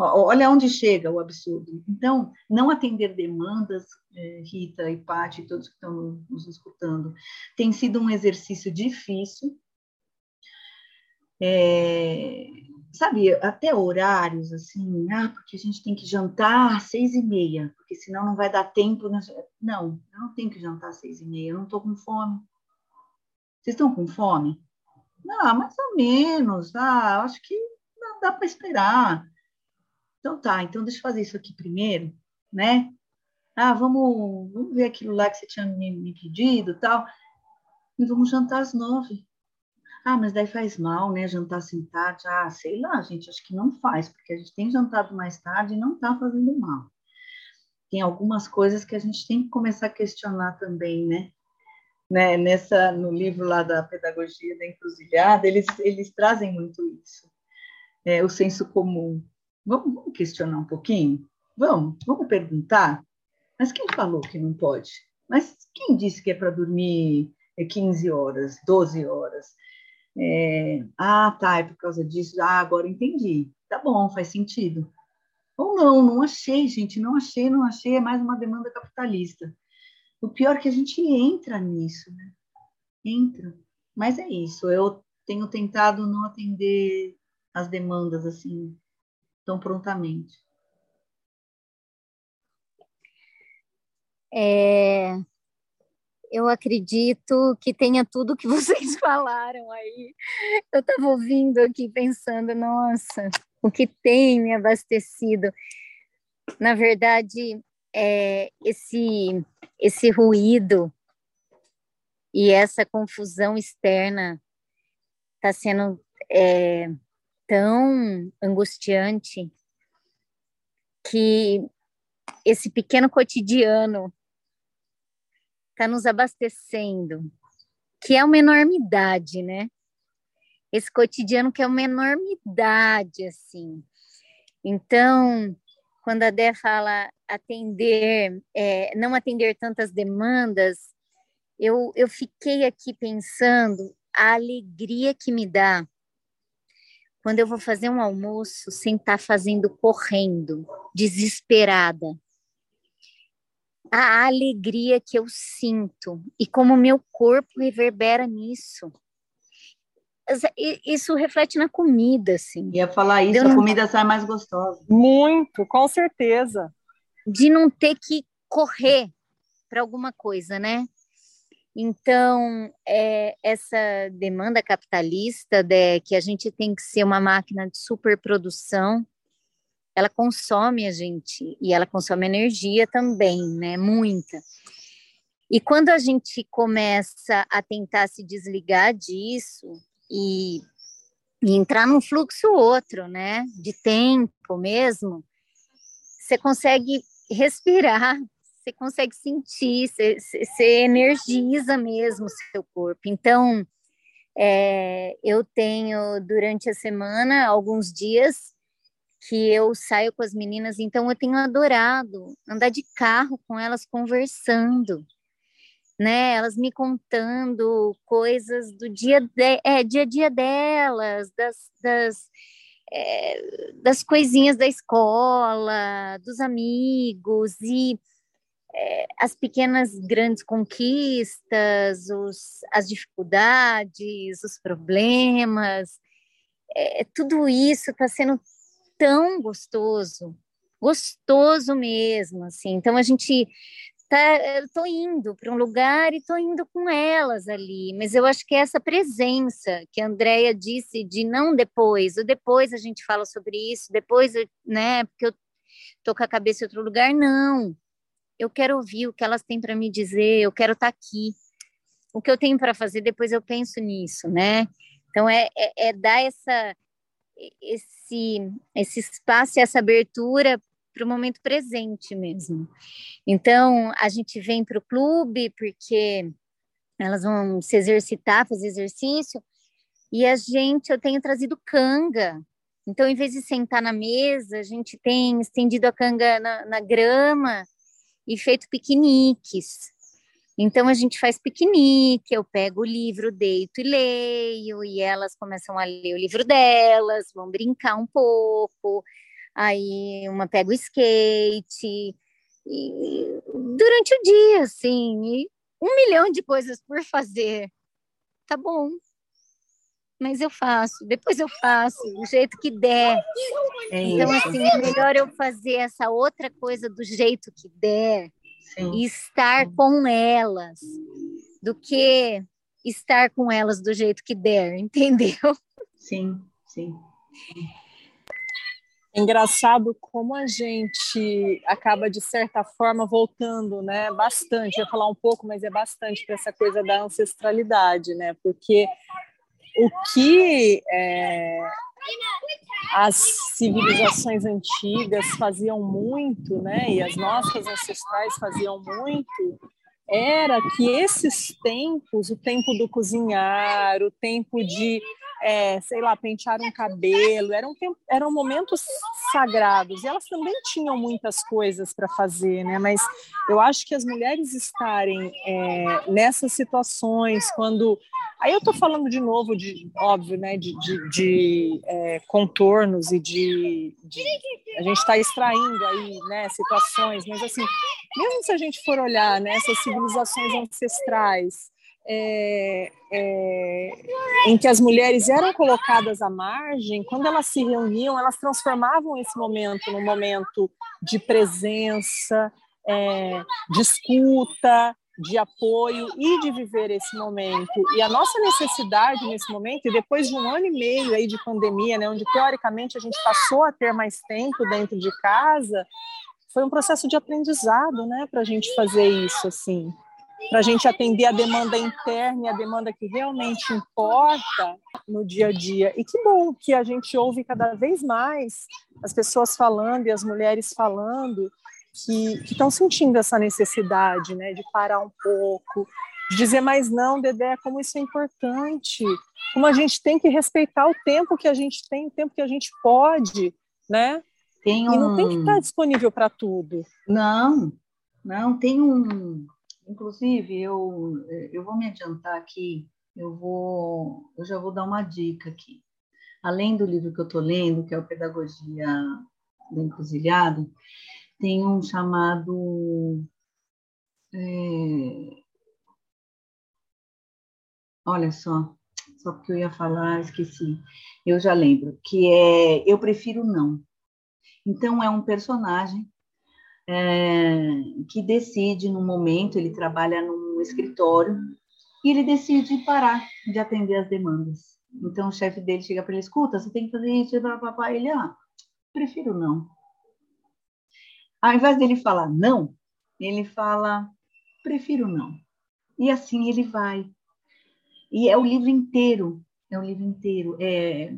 Olha onde chega o absurdo. Então, não atender demandas, é, Rita e Paty, todos que estão nos escutando, tem sido um exercício difícil. É, sabe, até horários, assim, ah, porque a gente tem que jantar às seis e meia, porque senão não vai dar tempo. Não, eu não tenho que jantar às seis e meia, eu não estou com fome. Vocês estão com fome? Ah, mais ou menos, ah, acho que dá para esperar. Então tá, então deixa eu fazer isso aqui primeiro, né? Ah, vamos, vamos ver aquilo lá que você tinha me, me pedido tal. vamos jantar às nove. Ah, mas daí faz mal, né? Jantar assim tarde. Ah, sei lá, gente, acho que não faz, porque a gente tem jantado mais tarde e não está fazendo mal. Tem algumas coisas que a gente tem que começar a questionar também, né? né? Nessa, no livro lá da Pedagogia da Encruzilhada, eles, eles trazem muito isso. É, o senso comum. Vamos, vamos questionar um pouquinho? Vamos, vamos perguntar? Mas quem falou que não pode? Mas quem disse que é para dormir 15 horas, 12 horas? É, ah, tá, é por causa disso. Ah, agora entendi. Tá bom, faz sentido. Ou não, não achei, gente, não achei, não achei, é mais uma demanda capitalista. O pior é que a gente entra nisso, né? Entra. Mas é isso, eu tenho tentado não atender as demandas assim tão prontamente. É, eu acredito que tenha tudo que (laughs) vocês falaram aí. Eu estava ouvindo aqui pensando, nossa, o que tem me abastecido. Na verdade, é, esse, esse ruído e essa confusão externa está sendo é, tão angustiante que esse pequeno cotidiano está nos abastecendo, que é uma enormidade, né? Esse cotidiano que é uma enormidade, assim. Então, quando a Dé fala atender, é, não atender tantas demandas, eu, eu fiquei aqui pensando a alegria que me dá quando eu vou fazer um almoço sem estar tá fazendo correndo, desesperada a alegria que eu sinto e como meu corpo reverbera nisso. Isso reflete na comida, assim. Ia falar isso, a comida sai mais gostosa. Muito, com certeza. De não ter que correr para alguma coisa, né? Então, é, essa demanda capitalista de que a gente tem que ser uma máquina de superprodução, ela consome a gente e ela consome energia também, né? Muita. E quando a gente começa a tentar se desligar disso e, e entrar num fluxo outro, né? De tempo mesmo, você consegue respirar, você consegue sentir, você, energiza mesmo o seu corpo. Então, é, eu tenho durante a semana alguns dias que eu saio com as meninas, então eu tenho adorado andar de carro com elas conversando, né? Elas me contando coisas do dia, de, é, dia a dia delas, das, das, é, das coisinhas da escola, dos amigos e é, as pequenas grandes conquistas, os, as dificuldades, os problemas, é, tudo isso está sendo tão gostoso, gostoso mesmo, assim. Então a gente tá, eu tô indo para um lugar e tô indo com elas ali, mas eu acho que é essa presença que a Andrea disse de não depois, ou depois a gente fala sobre isso, depois, né, porque eu tô com a cabeça em outro lugar, não. Eu quero ouvir o que elas têm para me dizer, eu quero estar tá aqui. O que eu tenho para fazer, depois eu penso nisso, né? Então é, é, é dar essa esse, esse espaço e essa abertura para o momento presente mesmo. Então, a gente vem para o clube porque elas vão se exercitar, fazer exercício, e a gente, eu tenho trazido canga. Então, em vez de sentar na mesa, a gente tem estendido a canga na, na grama e feito piqueniques. Então a gente faz piquenique, eu pego o livro, deito e leio, e elas começam a ler o livro delas, vão brincar um pouco, aí uma pega o skate, e durante o dia, assim, um milhão de coisas por fazer. Tá bom, mas eu faço, depois eu faço, do jeito que der. É então, assim, melhor eu fazer essa outra coisa do jeito que der Sim. e estar com elas do que estar com elas do jeito que der, (laughs) entendeu? Sim, sim. Engraçado como a gente acaba, de certa forma, voltando né, bastante. Eu ia falar um pouco, mas é bastante para essa coisa da ancestralidade, né? Porque o que é, as civilizações antigas faziam muito, né? E as nossas ancestrais faziam muito, era que esses tempos, o tempo do cozinhar, o tempo de é, sei lá, pentear um cabelo, eram, eram momentos sagrados. E elas também tinham muitas coisas para fazer, né? Mas eu acho que as mulheres estarem é, nessas situações, quando. Aí eu estou falando de novo, de óbvio, né? De, de, de é, contornos e de, de a gente está extraindo aí, né? Situações, mas assim, mesmo se a gente for olhar nessas né, civilizações ancestrais, é, é, em que as mulheres eram colocadas à margem, quando elas se reuniam, elas transformavam esse momento num momento de presença, é, de escuta, de apoio e de viver esse momento. E a nossa necessidade nesse momento, e depois de um ano e meio aí de pandemia, né, onde teoricamente a gente passou a ter mais tempo dentro de casa, foi um processo de aprendizado, né, para a gente fazer isso assim para a gente atender a demanda interna e a demanda que realmente importa no dia a dia. E que bom que a gente ouve cada vez mais as pessoas falando e as mulheres falando que estão sentindo essa necessidade né, de parar um pouco, de dizer mais não, Dedé, como isso é importante, como a gente tem que respeitar o tempo que a gente tem, o tempo que a gente pode, né? Tem um... E não tem que estar disponível para tudo. Não, não, tem um, Inclusive, eu, eu vou me adiantar aqui, eu, vou, eu já vou dar uma dica aqui. Além do livro que eu estou lendo, que é o Pedagogia do Encruzilhado, tem um chamado. É, olha só, só porque eu ia falar, esqueci. Eu já lembro, que é Eu Prefiro Não. Então, é um personagem é, que decide no momento, ele trabalha num escritório, e ele decide parar de atender as demandas. Então o chefe dele chega para ele, escuta, você tem que fazer isso, papai. Ele, ah, prefiro não. Ao invés dele falar não, ele fala, prefiro não. E assim ele vai. E é o livro inteiro, é o livro inteiro. É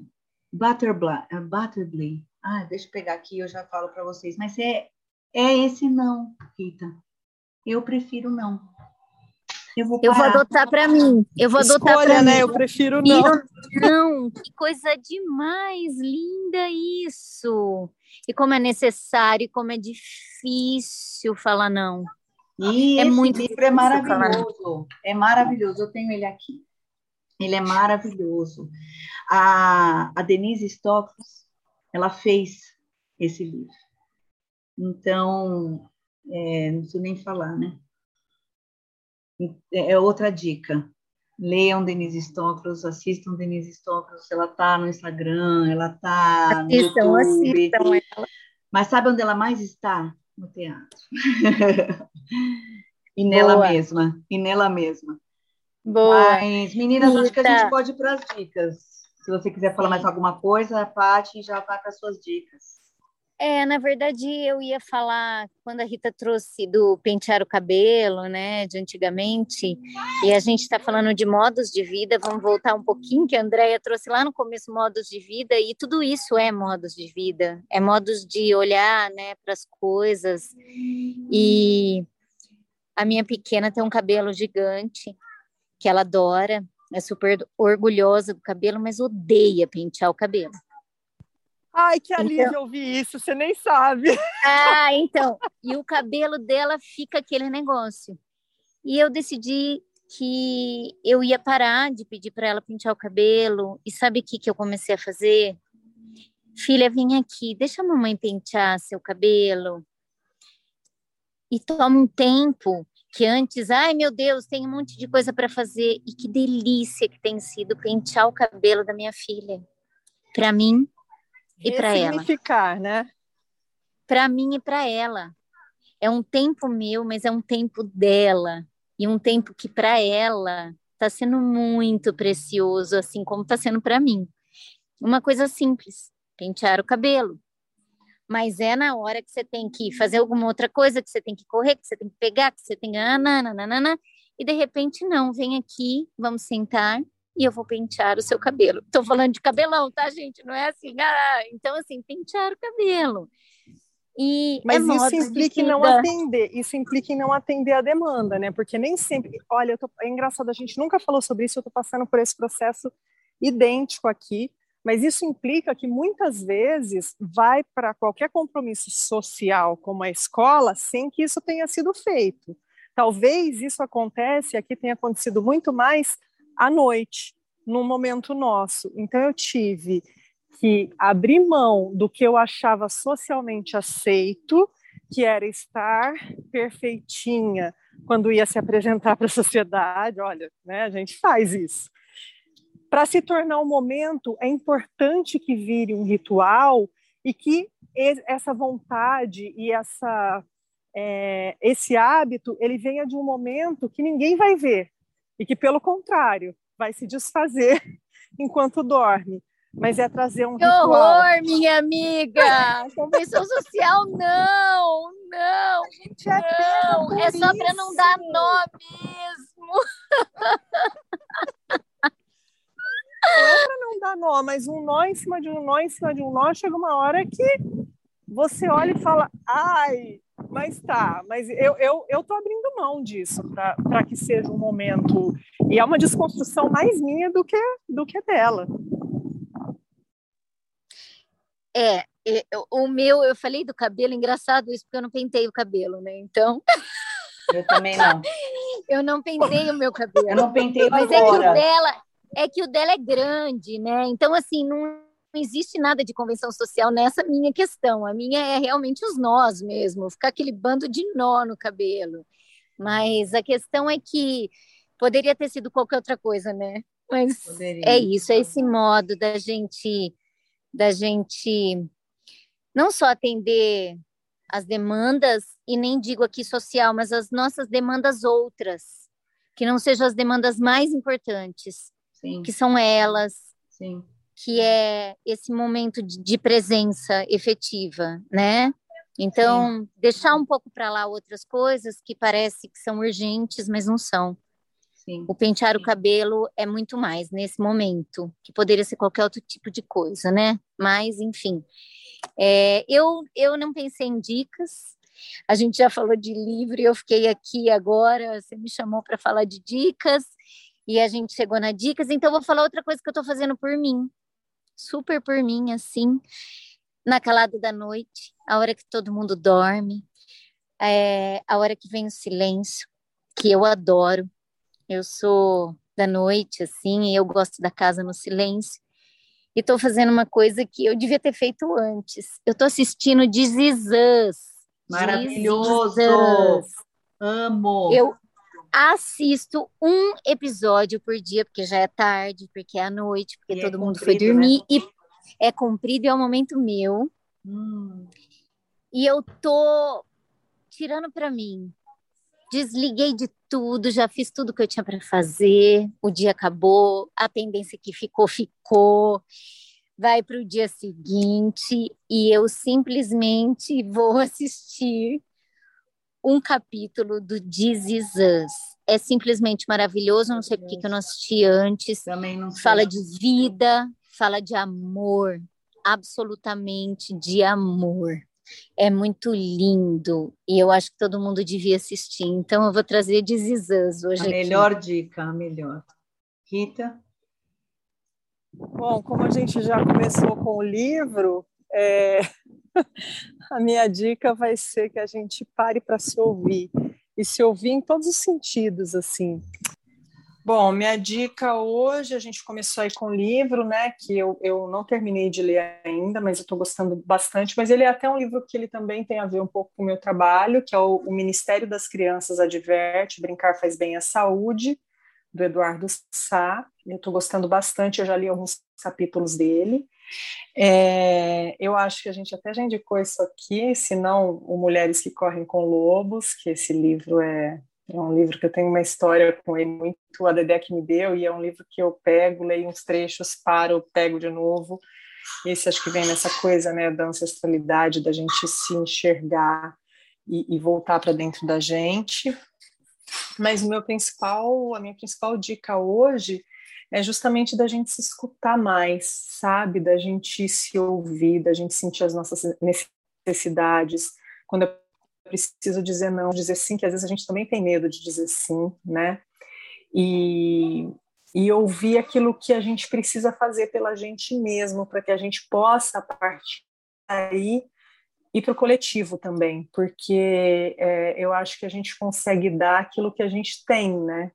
Butterfly, é Butterfly. Ah, deixa eu pegar aqui, eu já falo para vocês. Mas é é esse não, Rita. Eu prefiro não. Eu vou, eu vou adotar para mim. Eu vou Escolha, adotar para né? mim. Eu prefiro não. Não, que coisa demais, linda isso. E como é necessário, como é difícil falar não. E é muito livro é maravilhoso. É maravilhoso. Eu tenho ele aqui. Ele é maravilhoso. A, a Denise Stocks, ela fez esse livro. Então, é, não preciso nem falar, né? É, é outra dica. Leiam Denise Stokros, assistam Denise Stokros, ela tá no Instagram, ela tá no assistam, YouTube. Assistam ela. Mas sabe onde ela mais está? No teatro. (laughs) e nela Boa. mesma, e nela mesma. Boa. Mas, meninas, Rita. acho que a gente pode ir para as dicas. Se você quiser falar mais alguma coisa, a Paty já vai para as suas dicas. É, na verdade, eu ia falar quando a Rita trouxe do pentear o cabelo, né, de antigamente, e a gente está falando de modos de vida, vamos voltar um pouquinho, que a Andrea trouxe lá no começo modos de vida, e tudo isso é modos de vida, é modos de olhar, né, para as coisas. E a minha pequena tem um cabelo gigante, que ela adora, é super orgulhosa do cabelo, mas odeia pentear o cabelo. Ai, que alívio então... ouvir isso, você nem sabe. Ah, então. E o cabelo dela fica aquele negócio. E eu decidi que eu ia parar de pedir para ela pintar o cabelo. E sabe o que, que eu comecei a fazer? Filha, vem aqui, deixa a mamãe pentear seu cabelo. E toma um tempo que antes, ai meu Deus, tem um monte de coisa para fazer. E que delícia que tem sido pentear o cabelo da minha filha. Para mim, e para ela. né? Para mim e para ela. É um tempo meu, mas é um tempo dela e um tempo que para ela está sendo muito precioso, assim como está sendo para mim. Uma coisa simples, pentear o cabelo. mas é na hora que você tem que fazer alguma outra coisa, que você tem que correr, que você tem que pegar, que você tem que. Nananana, e de repente, não, vem aqui, vamos sentar e eu vou pentear o seu cabelo. Estou falando de cabelão, tá, gente? Não é assim, ah, então, assim, pentear o cabelo. E é Mas é isso implica em não atender, isso implica em não atender a demanda, né? Porque nem sempre, olha, tô, é engraçado, a gente nunca falou sobre isso, eu estou passando por esse processo idêntico aqui, mas isso implica que muitas vezes vai para qualquer compromisso social, como a escola, sem que isso tenha sido feito. Talvez isso acontece, aqui tenha acontecido muito mais à noite, num momento nosso. Então eu tive que abrir mão do que eu achava socialmente aceito, que era estar perfeitinha quando ia se apresentar (laughs) para a sociedade. Olha, né, a gente faz isso. Para se tornar um momento, é importante que vire um ritual e que essa vontade e essa, é, esse hábito ele venha de um momento que ninguém vai ver e que, pelo contrário, vai se desfazer (laughs) enquanto dorme mas é trazer um que ritual. horror, minha amiga! Convenção social, não, não, a gente é não, é só para não dar nó mesmo. Não é para não dar nó, mas um nó em cima de um nó em cima de um nó, chega uma hora que você olha e fala, ai, mas tá, mas eu, eu, eu tô abrindo mão disso para que seja um momento. E é uma desconstrução mais minha do que, do que dela. É, o meu, eu falei do cabelo, engraçado isso, porque eu não pentei o cabelo, né? Então. (laughs) Eu também não. eu não pentei o meu cabelo. Eu não pentei Mas agora. é que o dela, é que o dela é grande, né? Então, assim, não, não existe nada de convenção social nessa minha questão. A minha é realmente os nós mesmo, ficar aquele bando de nó no cabelo. Mas a questão é que poderia ter sido qualquer outra coisa, né? Mas poderia. é isso, é esse modo da gente da gente não só atender as demandas, e nem digo aqui social, mas as nossas demandas outras, que não sejam as demandas mais importantes, Sim. que são elas, Sim. Que é esse momento de, de presença efetiva, né? Então, Sim. deixar um pouco para lá outras coisas que parece que são urgentes, mas não são. Sim. O pentear o cabelo é muito mais nesse momento, que poderia ser qualquer outro tipo de coisa, né? Mas, enfim. É, eu, eu não pensei em dicas. A gente já falou de livro e eu fiquei aqui agora. Você me chamou para falar de dicas e a gente chegou na dicas. Então, eu vou falar outra coisa que eu estou fazendo por mim, super por mim, assim, na calada da noite, a hora que todo mundo dorme, é, a hora que vem o silêncio, que eu adoro. Eu sou da noite, assim, e eu gosto da casa no silêncio. E estou fazendo uma coisa que eu devia ter feito antes. Eu estou assistindo This. Maravilhoso! Amo! Eu assisto um episódio por dia, porque já é tarde, porque é à noite, porque e é todo é mundo foi né? dormir. Né? E é comprido e é o momento meu. Hum. E eu tô tirando para mim desliguei de tudo, já fiz tudo que eu tinha para fazer, o dia acabou, a pendência que ficou, ficou. Vai para o dia seguinte e eu simplesmente vou assistir um capítulo do This Is Us. É simplesmente maravilhoso, não sei por que eu não assisti antes. Também não sei. Fala de vida, fala de amor, absolutamente de amor é muito lindo e eu acho que todo mundo devia assistir. Então eu vou trazer Desizãs hoje. A aqui. melhor dica, a melhor. Rita? Bom, como a gente já começou com o livro, é... (laughs) a minha dica vai ser que a gente pare para se ouvir e se ouvir em todos os sentidos, assim. Bom, minha dica hoje, a gente começou aí com um livro, né, que eu, eu não terminei de ler ainda, mas eu estou gostando bastante, mas ele é até um livro que ele também tem a ver um pouco com o meu trabalho, que é o, o Ministério das Crianças Adverte, Brincar Faz Bem à Saúde, do Eduardo Sá, eu estou gostando bastante, eu já li alguns capítulos dele, é, eu acho que a gente até já indicou isso aqui, se não o Mulheres que Correm com Lobos, que esse livro é é um livro que eu tenho uma história com ele muito, a Dedé que me deu, e é um livro que eu pego, leio uns trechos, paro, pego de novo. esse acho que vem nessa coisa, né, da ancestralidade, da gente se enxergar e, e voltar para dentro da gente. Mas o meu principal, a minha principal dica hoje é justamente da gente se escutar mais, sabe? Da gente se ouvir, da gente sentir as nossas necessidades. Quando eu preciso dizer não, dizer sim, que às vezes a gente também tem medo de dizer sim, né? E, e ouvir aquilo que a gente precisa fazer pela gente mesmo, para que a gente possa, partir daí, ir para o coletivo também, porque é, eu acho que a gente consegue dar aquilo que a gente tem, né?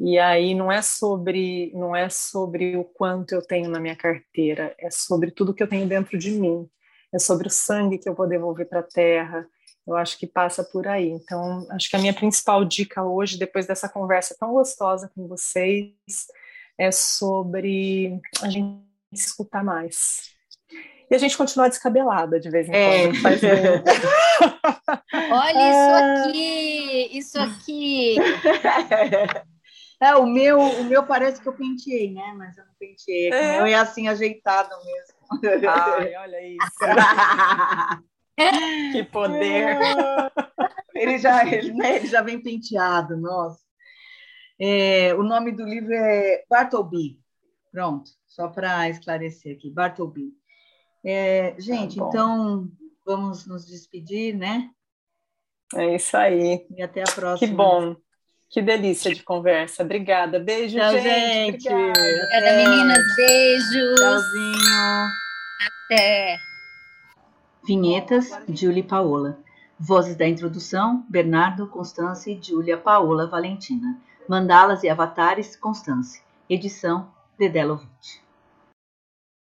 E aí não é sobre não é sobre o quanto eu tenho na minha carteira, é sobre tudo que eu tenho dentro de mim, é sobre o sangue que eu vou devolver para a terra. Eu acho que passa por aí. Então, acho que a minha principal dica hoje, depois dessa conversa tão gostosa com vocês, é sobre a gente escutar mais. E a gente continuar descabelada de vez em é. quando. Faz (laughs) Olha isso ah. aqui, isso aqui. (laughs) É, o meu, o meu parece que eu penteei, né? Mas eu não penteei. É. O meu é assim ajeitado mesmo. Ai, (laughs) olha isso. que poder. (laughs) Ele já, ele, né, ele já vem penteado, nossa. É, o nome do livro é Bartleby. Pronto, só para esclarecer aqui, Bartleby. É, gente, tá então vamos nos despedir, né? É isso aí. E até a próxima. Que bom. Que delícia de conversa. Obrigada. Beijo, Tchau, gente. gente. Obrigada, meninas. Beijos. Tchauzinho. Até. Vinhetas, Julie Paola. Vozes da introdução, Bernardo, Constância e Júlia Paola Valentina. Mandalas e avatares, Constância. Edição, Dedelovitch.